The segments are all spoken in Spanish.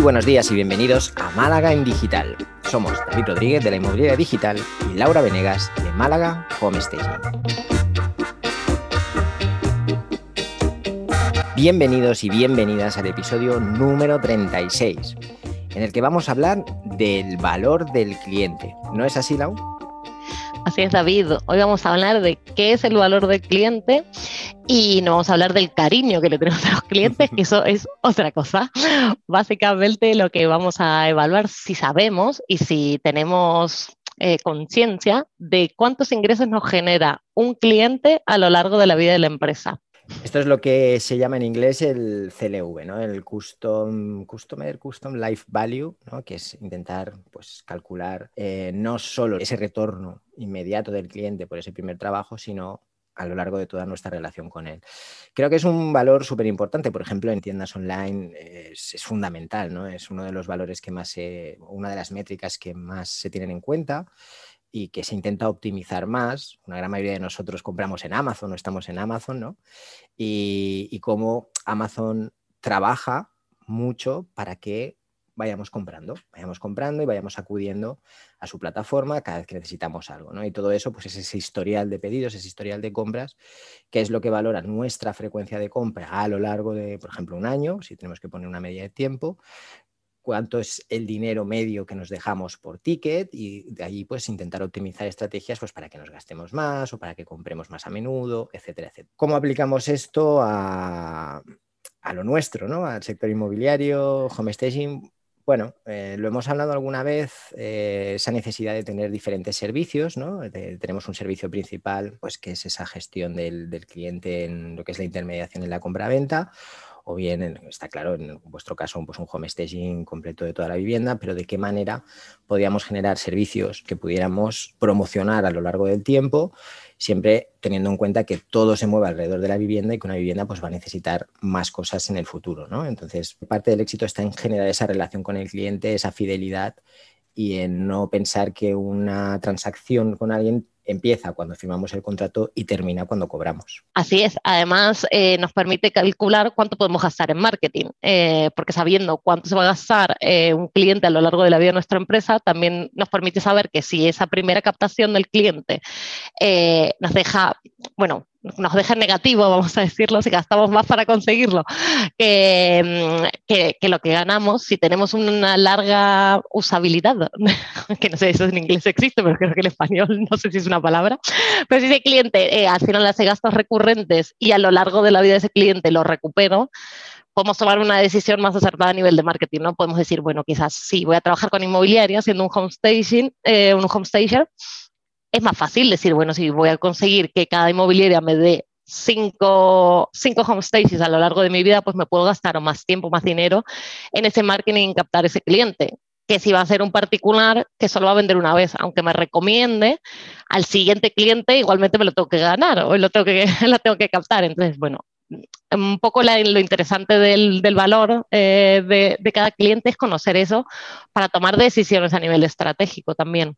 Buenos días y bienvenidos a Málaga en Digital. Somos David Rodríguez de la Inmobiliaria Digital y Laura Venegas de Málaga Home Staging. Bienvenidos y bienvenidas al episodio número 36, en el que vamos a hablar del valor del cliente. ¿No es así, Lau? Así es, David. Hoy vamos a hablar de qué es el valor del cliente y no vamos a hablar del cariño que le tenemos a los clientes, que eso es otra cosa. Básicamente lo que vamos a evaluar si sabemos y si tenemos eh, conciencia de cuántos ingresos nos genera un cliente a lo largo de la vida de la empresa. Esto es lo que se llama en inglés el CLV, ¿no? El Custom, Customer Custom Life Value, ¿no? que es intentar pues, calcular eh, no solo ese retorno inmediato del cliente por ese primer trabajo, sino a lo largo de toda nuestra relación con él. Creo que es un valor súper importante, por ejemplo, en tiendas online es, fundamental, ¿no? Es uno de los valores que más, se, una de las métricas que más se tienen en cuenta y que se intenta optimizar más. Una gran mayoría de nosotros compramos en Amazon o estamos en Amazon, ¿no? Y, y cómo Amazon trabaja mucho para que vayamos comprando, vayamos comprando y vayamos acudiendo a su plataforma cada vez que necesitamos algo, ¿no? Y todo eso, pues es ese historial de pedidos, ese historial de compras, que es lo que valora nuestra frecuencia de compra a lo largo de, por ejemplo, un año, si tenemos que poner una media de tiempo, cuánto es el dinero medio que nos dejamos por ticket y de ahí pues intentar optimizar estrategias pues para que nos gastemos más o para que compremos más a menudo, etcétera, etcétera. ¿Cómo aplicamos esto a, a lo nuestro, ¿no? Al sector inmobiliario, home staging, bueno, eh, lo hemos hablado alguna vez, eh, esa necesidad de tener diferentes servicios, ¿no? tenemos un servicio principal, pues que es esa gestión del, cliente en lo que es la intermediación en la compra-venta, o bien, está claro, en vuestro caso, pues un home staging completo de toda la vivienda, pero de qué manera podíamos generar servicios que pudiéramos promocionar a lo largo del tiempo, siempre teniendo en cuenta que todo se mueve alrededor de la vivienda y que una vivienda pues, va a necesitar más cosas en el futuro. ¿no? Entonces, parte del éxito está en generar esa relación con el cliente, esa fidelidad y en no pensar que una transacción con alguien empieza cuando firmamos el contrato y termina cuando cobramos. Así es. Además, eh, nos permite calcular cuánto podemos gastar en marketing, eh, porque sabiendo cuánto se va a gastar eh, un cliente a lo largo de la vida de nuestra empresa, también nos permite saber que si esa primera captación del cliente nos deja, bueno, nos deja negativo, vamos a decirlo, si gastamos más para conseguirlo que, lo que ganamos si tenemos una larga usabilidad, que no sé si eso en inglés existe, pero creo que en español no sé si es una palabra, pero si ese cliente eh, al final hace gastos recurrentes y a lo largo de la vida de ese cliente lo recupero, podemos tomar una decisión más acertada a nivel de marketing, ¿no? Podemos decir, bueno, quizás sí, voy a trabajar con inmobiliaria siendo un home staging, eh, un home stager, es más fácil decir, bueno, si voy a conseguir que cada inmobiliaria me dé cinco, cinco home stages a lo largo de mi vida, pues me puedo gastar más tiempo, más dinero en ese marketing y captar ese cliente que si va a ser un particular que solo va a vender una vez, aunque me recomiende, al siguiente cliente igualmente me lo tengo que ganar o lo tengo que, lo tengo que captar. Entonces, bueno, un poco lo interesante del, valor eh, de, cada cliente es conocer eso para tomar decisiones a nivel estratégico también.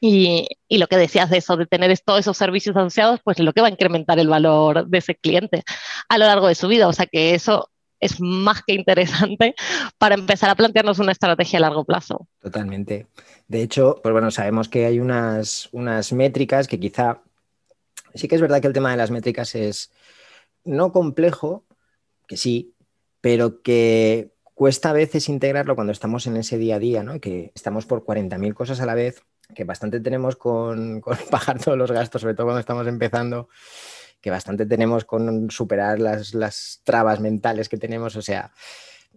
Y, y, lo que decías de eso, de tener todos esos servicios asociados, pues es lo que va a incrementar el valor de ese cliente a lo largo de su vida. O sea que eso es más que interesante para empezar a plantearnos una estrategia a largo plazo. Totalmente. De hecho, pues bueno, sabemos que hay unas, unas métricas que quizá, sí que es verdad que el tema de las métricas es no complejo, que sí, pero que cuesta a veces integrarlo cuando estamos en ese día a día, ¿no? Que estamos por 40.000 cosas a la vez, que bastante tenemos con, con pagar todos los gastos, sobre todo cuando estamos empezando que bastante tenemos con superar las, las trabas mentales que tenemos. O sea,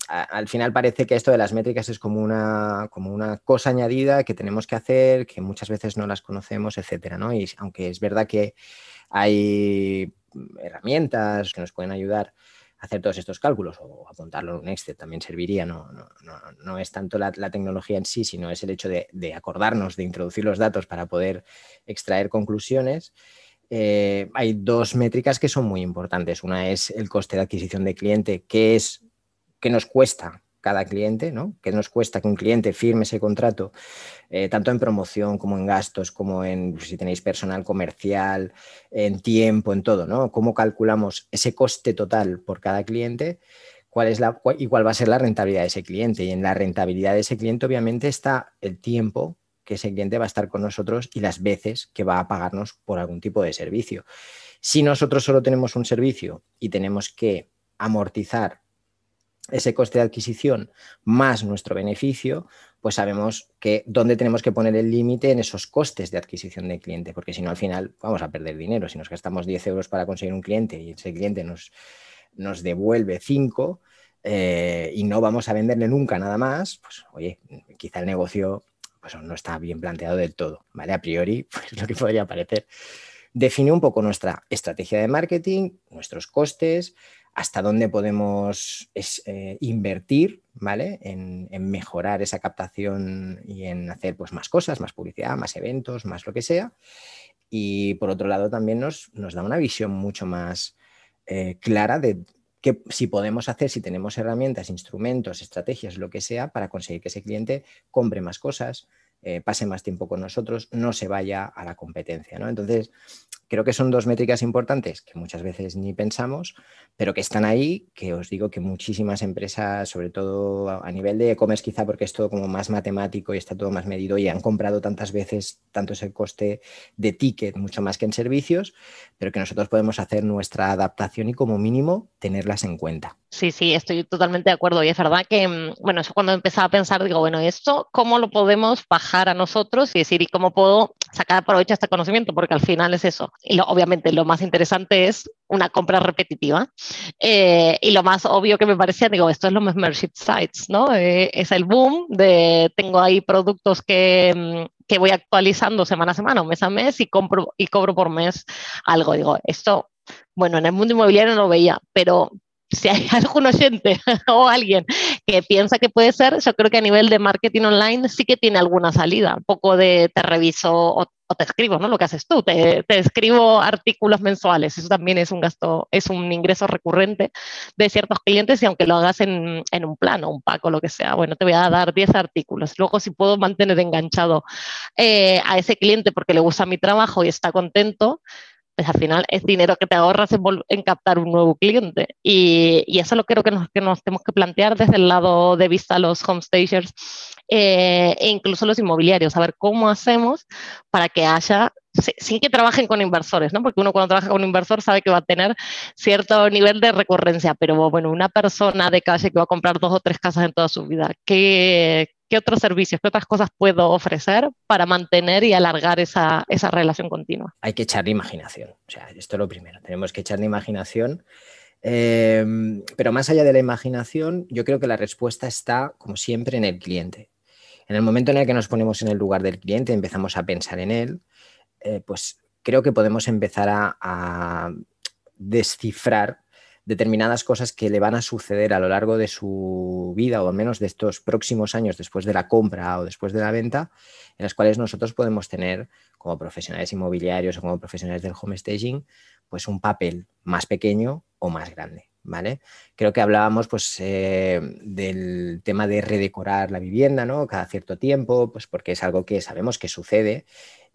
al final parece que esto de las métricas es como una, como una cosa añadida que tenemos que hacer, que muchas veces no las conocemos, etcétera, ¿no? Y aunque es verdad que hay herramientas que nos pueden ayudar hacer todos estos cálculos o apuntarlo en un Excel también serviría, no, no, no, no es tanto la, la, tecnología en sí, sino es el hecho de, acordarnos, de introducir los datos para poder extraer conclusiones eh, hay dos métricas que son muy importantes. Una es el coste de adquisición de cliente, que es que nos cuesta cada cliente, ¿no? Que nos cuesta que un cliente firme ese contrato, eh, tanto en promoción como en gastos, como en si tenéis personal comercial, en tiempo, en todo, ¿no? ¿Cómo calculamos ese coste total por cada cliente? cuál es la, y cuál va a ser la rentabilidad de ese cliente. Y en la rentabilidad de ese cliente, obviamente, está el tiempo que ese cliente va a estar con nosotros y las veces que va a pagarnos por algún tipo de servicio. Si nosotros solo tenemos un servicio y tenemos que amortizar ese coste de adquisición más nuestro beneficio, pues sabemos que dónde tenemos que poner el límite en esos costes de adquisición de cliente, porque si no al final vamos a perder dinero. Si nos gastamos 10 euros para conseguir un cliente y ese cliente nos, nos devuelve 5 eh, y no vamos a venderle nunca nada más, pues oye, quizá el negocio pues, no está bien planteado del todo, ¿vale? A priori, pues lo que podría parecer. Define un poco nuestra estrategia de marketing, nuestros costes, hasta dónde podemos eh, invertir ¿vale? En, mejorar esa captación y en hacer pues, más cosas, más publicidad, más eventos, más lo que sea. Y por otro lado también nos, da una visión mucho más eh, clara de qué si podemos hacer, si tenemos herramientas, instrumentos, estrategias, lo que sea, para conseguir que ese cliente compre más cosas, eh, pase más tiempo con nosotros, no se vaya a la competencia. ¿no? Entonces, creo que son dos métricas importantes que muchas veces ni pensamos, pero que están ahí, que os digo que muchísimas empresas, sobre todo a nivel de e-commerce quizá porque es todo como más matemático y está todo más medido y han comprado tantas veces, tanto es el coste de ticket, mucho más que en servicios, pero que nosotros podemos hacer nuestra adaptación y como mínimo tenerlas en cuenta. Sí, sí, estoy totalmente de acuerdo. Y es verdad que, mm, bueno, eso cuando empezaba a pensar, digo, bueno, esto, ¿cómo lo podemos bajar a nosotros y decir, ¿y cómo puedo sacar provecho a este conocimiento? Porque al final es eso. Y obviamente lo más interesante es una compra repetitiva. Eh, y lo más obvio que me parecía, digo, esto es los membership sites, ¿no? Eh, es el boom de, tengo ahí productos que, mm, que voy actualizando semana a semana mes a mes y, compro, y cobro por mes algo. Digo, esto bueno, en el mundo inmobiliario no lo veía, pero si hay algún oyente o alguien que piensa que puede ser, yo creo que a nivel de marketing online sí que tiene alguna salida. Un poco de te reviso o, te escribo, ¿no? Lo que haces tú, te, escribo artículos mensuales. Eso también es un gasto, es un ingreso recurrente de ciertos clientes y aunque lo hagas en, un plano, un pack o lo que sea, bueno, te voy a dar 10 artículos. Luego, si puedo mantener enganchado eh, a ese cliente porque le gusta mi trabajo y está contento, pues al final es dinero que te ahorras en, captar un nuevo cliente. Y, eso lo creo que nos, que nos tenemos que plantear desde el lado de vista los homestagers eh, e incluso los inmobiliarios, a ver cómo hacemos para que haya sin que trabajen con inversores, ¿no? Porque uno cuando trabaja con un inversor sabe que va a tener cierto nivel de recurrencia, pero bueno, una persona de calle que va a comprar dos o tres casas en toda su vida, ¿qué, otros servicios, qué otras cosas puedo ofrecer para mantener y alargar esa, esa relación continua? Hay que echarle imaginación, o sea, esto es lo primero, tenemos que echarle imaginación. Em, pero más allá de la imaginación, yo creo que la respuesta está, como siempre, en el cliente. En el momento en el que nos ponemos en el lugar del cliente, empezamos a pensar en él, eh, pues creo que podemos empezar a, descifrar determinadas cosas que le van a suceder a lo largo de su vida o al menos de estos próximos años después de la compra o después de la venta, en las cuales nosotros podemos tener como profesionales inmobiliarios o como profesionales del home staging, pues un papel más pequeño o más grande. ¿Vale? Creo que hablábamos pues, eh, del tema de redecorar la vivienda ¿no? cada cierto tiempo, pues porque es algo que sabemos que sucede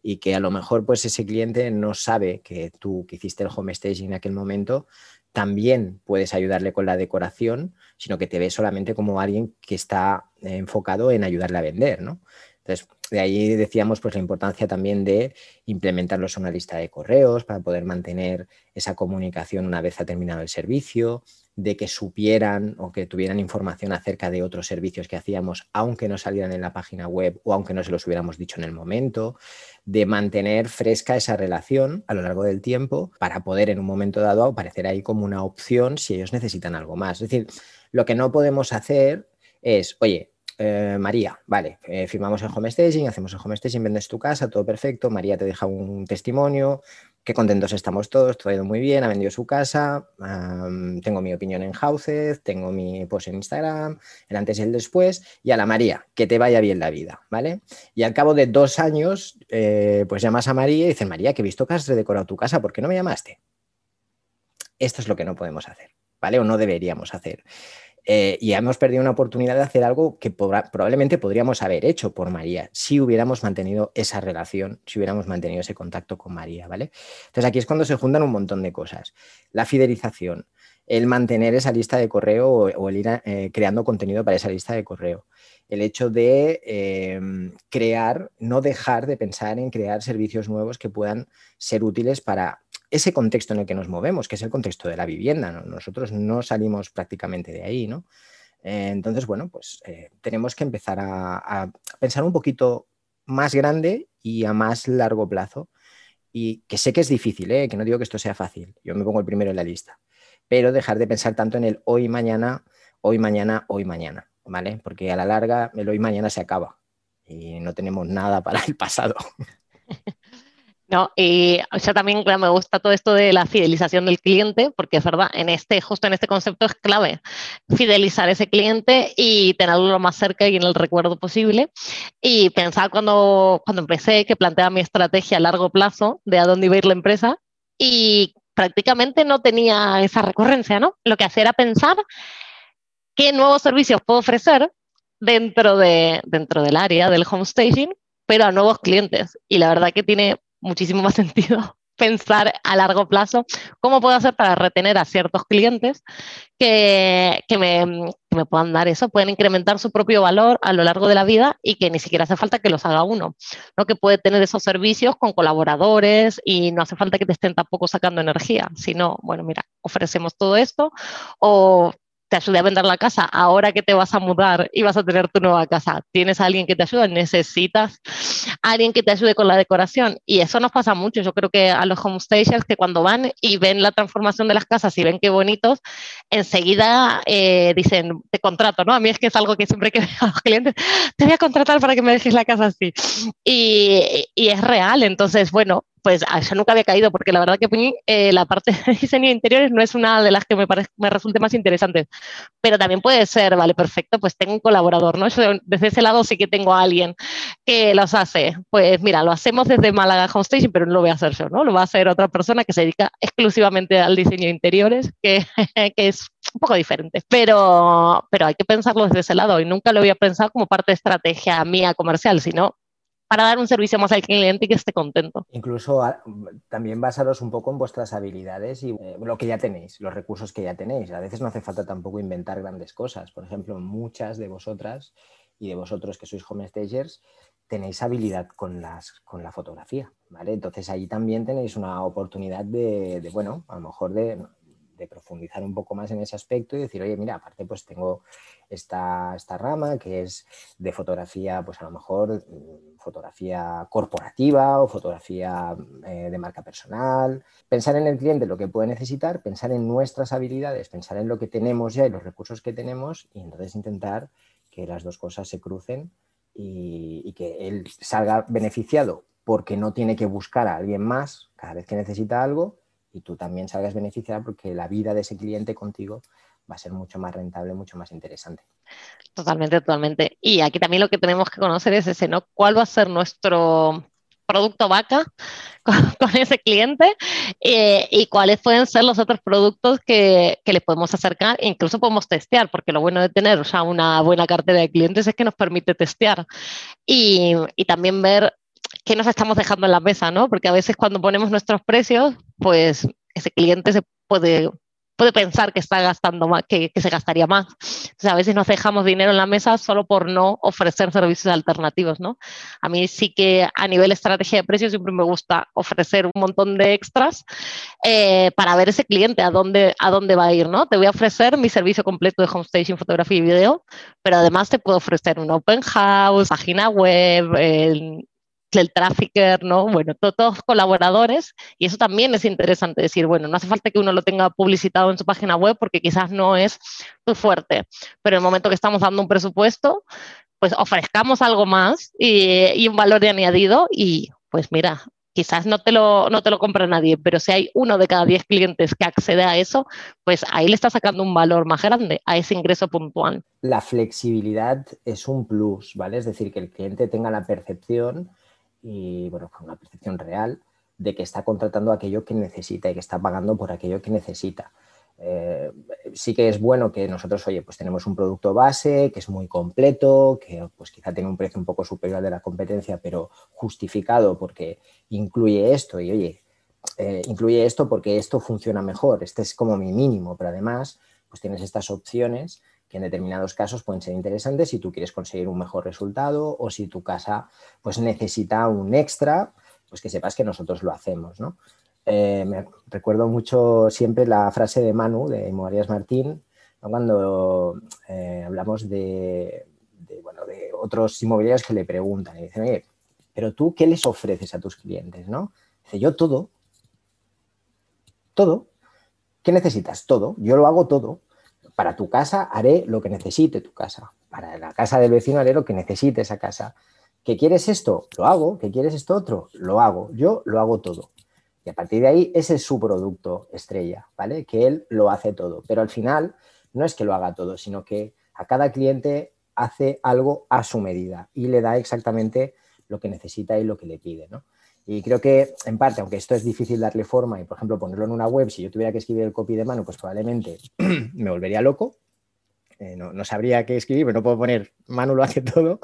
y que a lo mejor pues ese cliente no sabe que tú que hiciste el home staging en aquel momento también puedes ayudarle con la decoración, sino que te ve solamente como alguien que está enfocado en ayudarle a vender, ¿no? Entonces, de ahí decíamos pues la importancia también de implementarlos en una lista de correos para poder mantener esa comunicación una vez ha terminado el servicio, de que supieran o que tuvieran información acerca de otros servicios que hacíamos, aunque no salieran en la página web o aunque no se los hubiéramos dicho en el momento, de mantener fresca esa relación a lo largo del tiempo para poder en un momento dado aparecer ahí como una opción si ellos necesitan algo más. Es decir, lo que no podemos hacer es, oye, eh, María, vale, eh, firmamos el home staging, hacemos el home staging, vendes tu casa, todo perfecto, María te deja un testimonio, qué contentos estamos todos, todo ha ido muy bien, ha vendido su casa, tengo mi opinión en Houses, tengo mi post en Instagram, el antes y el después, y a la María, que te vaya bien la vida, ¿vale? Y al cabo de dos años, eh, pues llamas a María y dices, María, que he visto que has redecorado tu casa, ¿por qué no me llamaste? Esto es lo que no podemos hacer, ¿vale? O no deberíamos hacer. Eh, y hemos perdido una oportunidad de hacer algo que probablemente podríamos haber hecho por María si hubiéramos mantenido esa relación, si hubiéramos mantenido ese contacto con María, ¿vale? Entonces aquí es cuando se juntan un montón de cosas. La fidelización, el mantener esa lista de correo o, el ir eh, creando contenido para esa lista de correo, el hecho de em, crear, no dejar de pensar en crear servicios nuevos que puedan ser útiles para ese contexto en el que nos movemos, que es el contexto de la vivienda. Nosotros no salimos prácticamente de ahí, ¿no? Eh, entonces, bueno, pues eh, tenemos que empezar a, pensar un poquito más grande y a más largo plazo. Y que sé que es difícil, ¿eh? que no digo que esto sea fácil, yo me pongo el primero en la lista, pero dejar de pensar tanto en el hoy, mañana, hoy, mañana, hoy, mañana, ¿vale? Porque a la larga el hoy, mañana se acaba y no tenemos nada para el pasado. No, y yo también me gusta todo esto de la fidelización del cliente, porque es verdad, en este, justo en este concepto es clave fidelizar ese cliente y tenerlo lo más cerca y en el recuerdo posible. Y pensar cuando, cuando empecé que planteaba mi estrategia a largo plazo de a dónde iba a ir la empresa y prácticamente no tenía esa recurrencia, ¿no? Lo que hacía era pensar qué nuevos servicios puedo ofrecer dentro, de, dentro del área del home staging, pero a nuevos clientes. Y la verdad que tiene muchísimo más sentido pensar a largo plazo cómo puedo hacer para retener a ciertos clientes que, que, me, me, puedan dar eso, pueden incrementar su propio valor a lo largo de la vida y que ni siquiera hace falta que los haga uno, ¿no? que puede tener esos servicios con colaboradores y no hace falta que te estén tampoco sacando energía, sino, bueno, mira, ofrecemos todo esto o te ayude a vender la casa ahora que te vas a mudar y vas a tener tu nueva casa. ¿Tienes a alguien que te ayude? ¿Necesitas a alguien que te ayude con la decoración? Y eso nos pasa mucho. Yo creo que a los homestagers que cuando van y ven la transformación de las casas y ven qué bonitos, enseguida eh, dicen, te contrato, ¿no? A mí es que es algo que siempre que veo a los clientes, te voy a contratar para que me dejes la casa así. Y, y es real. Entonces, bueno, pues ah, yo nunca había caído, porque la verdad que eh, la parte de diseño de interiores no es una de las que me, parece, me resulte más interesante, pero también puede ser, vale, perfecto, pues tengo un colaborador, ¿no? Yo desde ese lado sí que tengo a alguien que los hace. Pues mira, lo hacemos desde Málaga Home Station, pero no lo voy a hacer yo, ¿no? Lo va a hacer otra persona que se dedica exclusivamente al diseño de interiores, que, que es un poco diferente, pero, pero hay que pensarlo desde ese lado y nunca lo había pensado como parte de estrategia mía comercial, sino para dar un servicio más al cliente y que esté contento. Incluso ah, también basaros un poco en vuestras habilidades y eh, lo que ya tenéis, los recursos que ya tenéis. A veces no hace falta tampoco inventar grandes cosas. Por ejemplo, muchas de vosotras y de vosotros que sois home stagers tenéis habilidad con, las, con la fotografía, ¿vale? Entonces ahí también tenéis una oportunidad de, de bueno, a lo mejor de, de profundizar un poco más en ese aspecto y decir, oye, mira, aparte pues tengo esta, esta rama que es de fotografía, pues a lo mejor mm, fotografía corporativa o fotografía eh, de marca personal. Pensar en el cliente lo que puede necesitar, pensar en nuestras habilidades, pensar en lo que tenemos ya y los recursos que tenemos y entonces intentar que las dos cosas se crucen y, y que él salga beneficiado porque no tiene que buscar a alguien más cada vez que necesita algo y tú también salgas beneficiada porque la vida de ese cliente contigo va a ser mucho más rentable, mucho más interesante. Totalmente, totalmente. Y aquí también lo que tenemos que conocer es ese, ¿no? ¿Cuál va a ser nuestro producto vaca con, ese cliente eh, y cuáles pueden ser los otros productos que, que les podemos acercar e incluso podemos testear, porque lo bueno de tener ya una buena cartera de clientes es que nos permite testear y, y también ver qué nos estamos dejando en la mesa, ¿no? Porque a veces cuando ponemos nuestros precios, pues ese cliente se puede, puede pensar que está gastando más, que, se gastaría más. Entonces, a veces nos dejamos dinero en la mesa solo por no ofrecer servicios alternativos, ¿no? A mí sí que a nivel estrategia de precios siempre me gusta ofrecer un montón de extras eh, para ver ese cliente a dónde, a dónde va a ir, ¿no? Te voy a ofrecer mi servicio completo de home station, fotografía y video, pero además te puedo ofrecer un open house, página web, el trafficker, ¿no? Bueno, todos colaboradores y eso también es interesante decir, bueno, no hace falta que uno lo tenga publicitado en su página web porque quizás no es tu fuerte, pero en el momento que estamos dando un presupuesto, pues ofrezcamos algo más y, y un valor de añadido y pues mira, quizás no te, lo, no te lo compra nadie, pero si hay uno de cada diez clientes que accede a eso, pues ahí le está sacando un valor más grande a ese ingreso puntual. La flexibilidad es un plus, ¿vale? Es decir, que el cliente tenga la percepción y bueno, con una percepción real de que está contratando aquello que necesita y que está pagando por aquello que necesita. Eh, sí que es bueno que nosotros, oye, pues tenemos un producto base que es muy completo, que pues quizá tiene un precio un poco superior de la competencia, pero justificado porque incluye esto y, oye, eh, incluye esto porque esto funciona mejor, este es como mi mínimo, pero además, pues tienes estas opciones en determinados casos pueden ser interesantes si tú quieres conseguir un mejor resultado o si tu casa pues necesita un extra, pues que sepas que nosotros lo hacemos, ¿no? Eh, me recuerdo mucho siempre la frase de Manu, de Moarías Martín, cuando eh, hablamos de, bueno, de otros inmobiliarios que le preguntan y dicen, oye, pero tú, ¿qué les ofreces a tus clientes? ¿no? Dice, yo todo, todo. ¿Qué necesitas? Todo. Yo lo hago todo. Para tu casa haré lo que necesite tu casa. Para la casa del vecino haré lo que necesite esa casa. ¿Qué quieres esto? Lo hago. ¿Qué quieres esto otro? Lo hago. Yo lo hago todo. Y a partir de ahí, ese es su producto estrella, ¿vale? Que él lo hace todo. Pero al final, no es que lo haga todo, sino que a cada cliente hace algo a su medida y le da exactamente lo que necesita y lo que le pide, ¿no? Y creo que, en parte, aunque esto es difícil darle forma y, por ejemplo, ponerlo en una web, si yo tuviera que escribir el copy de mano, pues probablemente me volvería loco. Eh, no, no, sabría qué escribir, pero no puedo poner Manu lo hace todo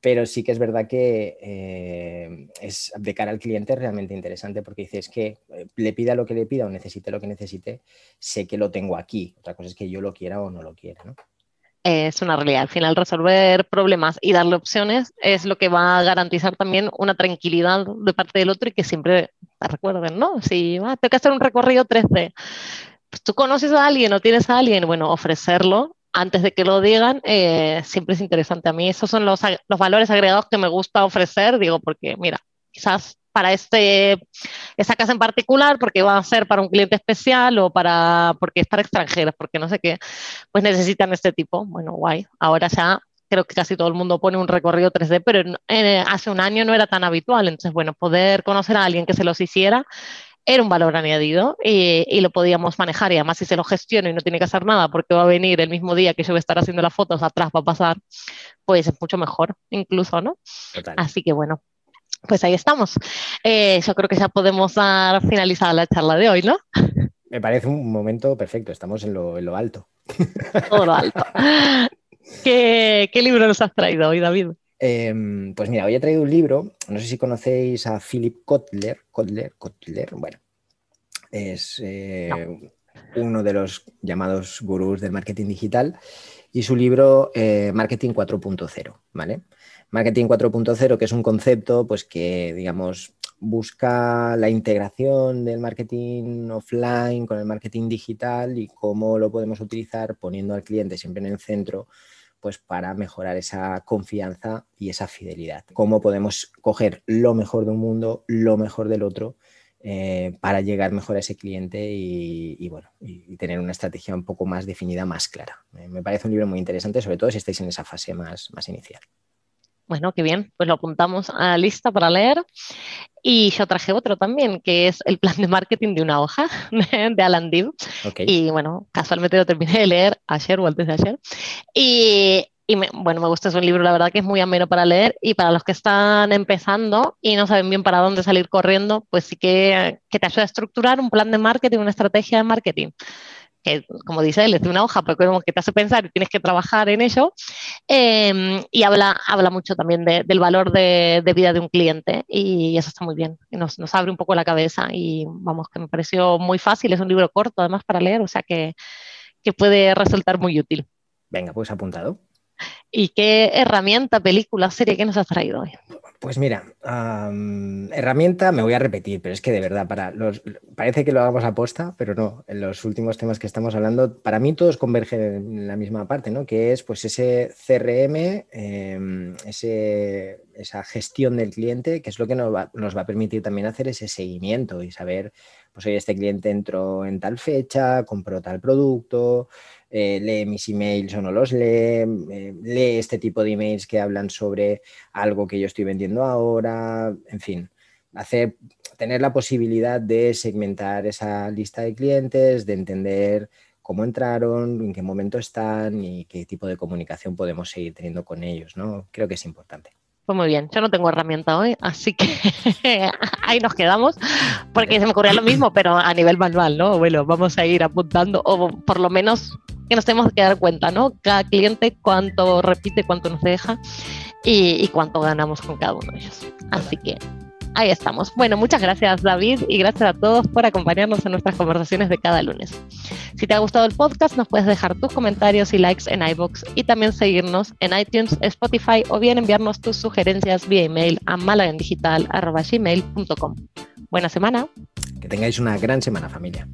pero sí que es verdad que eh, es de cara al cliente realmente interesante porque dices que eh, le pida lo que le pida o necesite lo que necesite, sé que lo tengo aquí. Otra cosa es que yo lo quiera o no lo quiera. ¿no? Es una realidad. Al final, resolver problemas y darle opciones es lo que va a garantizar también una tranquilidad de parte del otro y que siempre recuerden, ¿no? Si va, tengo que hacer un recorrido 3D, pues tú conoces a alguien o tienes a alguien, bueno, ofrecerlo antes de que lo digan, eh, siempre es interesante. A mí esos son los, los, valores agregados que me gusta ofrecer, digo, porque mira, quizás para este, esa casa en particular, porque va a ser para un cliente especial o para, porque es para extranjeros, porque no sé qué, pues necesitan este tipo. Bueno, guay. Ahora ya creo que casi todo el mundo pone un recorrido 3D, pero hace un año no era tan habitual. Entonces, bueno, poder conocer a alguien que se los hiciera era un valor añadido y, lo podíamos manejar. Y además, si se lo gestiono y no tiene que hacer nada porque va a venir el mismo día que yo voy a estar haciendo las fotos, atrás va a pasar, pues es mucho mejor, incluso, ¿no? Así que bueno, pues ahí estamos. Eh, yo creo que ya podemos dar finalizada la charla de hoy, ¿no? Me parece un momento perfecto, estamos en lo, en lo alto. Todo lo alto. ¿Qué, ¿Qué libro nos has traído hoy, David? Em, pues mira, hoy he traído un libro, no sé si conocéis a Philip Kotler, Kotler, Kotler, bueno, es eh, uno de los llamados gurús del marketing digital y su libro eh, Marketing 4.0, ¿vale? Marketing 4.0, que es un concepto pues que, digamos, busca la integración del marketing offline con el marketing digital y cómo lo podemos utilizar poniendo al cliente siempre en el centro pues para mejorar esa confianza y esa fidelidad. Cómo podemos coger lo mejor de un mundo, lo mejor del otro, eh, para llegar mejor a ese cliente y, bueno, y, tener una estrategia un poco más definida, más clara. me parece un libro muy interesante, sobre todo si estáis en esa fase más, más inicial. Bueno, qué bien, pues lo apuntamos a la lista para leer. Y yo traje otro también, que es el plan de marketing de una hoja de, Alan Dibb. Y bueno, casualmente lo terminé de leer ayer o antes de ayer. Y, y bueno, me gusta, es un libro, la verdad que es muy ameno para leer. Y para los que están empezando y no saben bien para dónde salir corriendo, pues sí que, que te ayuda a estructurar un plan de marketing, una estrategia de marketing que como dice él, es de una hoja, pero como que te hace pensar y tienes que trabajar en ello. Em, y habla, habla mucho también del valor de, vida de un cliente y eso está muy bien. nos, nos, abre un poco la cabeza y vamos, que me pareció muy fácil. Es un libro corto además para leer, o sea que, que puede resultar muy útil. Venga, pues apuntado. ¿Y qué herramienta, película, serie que nos has traído hoy? Pues mira, herramienta me voy a repetir, pero es que de verdad, para los, parece que lo hagamos a posta, pero no, en los últimos temas que estamos hablando, para mí todos convergen en la misma parte, ¿no? Que es pues ese CRM, em, ese, esa gestión del cliente, que es lo que nos va, nos va a permitir también hacer ese seguimiento y saber, pues oye, este cliente entró en tal fecha, compró tal producto, eh, lee mis emails o no los lee, eh, lee este tipo de emails que hablan sobre algo que yo estoy vendiendo ahora, en fin, hacer, tener la posibilidad de segmentar esa lista de clientes, de entender cómo entraron, en qué momento están y qué tipo de comunicación podemos seguir teniendo con ellos, ¿no? Creo que es importante. Pues muy bien, yo no tengo herramienta hoy, así que ahí nos quedamos, porque se me ocurría lo mismo, pero a nivel manual, ¿no? Bueno, vamos a ir apuntando, o por lo menos que nos tenemos que dar cuenta, ¿no? Cada cliente cuánto repite, cuánto nos deja y, y cuánto ganamos con cada uno de ellos. Así que ahí estamos. Bueno, muchas gracias David y gracias a todos por acompañarnos en nuestras conversaciones de cada lunes. Si te ha gustado el podcast, nos puedes dejar tus comentarios y likes en iBox y también seguirnos en iTunes, Spotify o bien enviarnos tus sugerencias vía email a malagendigital.gmail.com. Buena semana. Que tengáis una gran semana familia.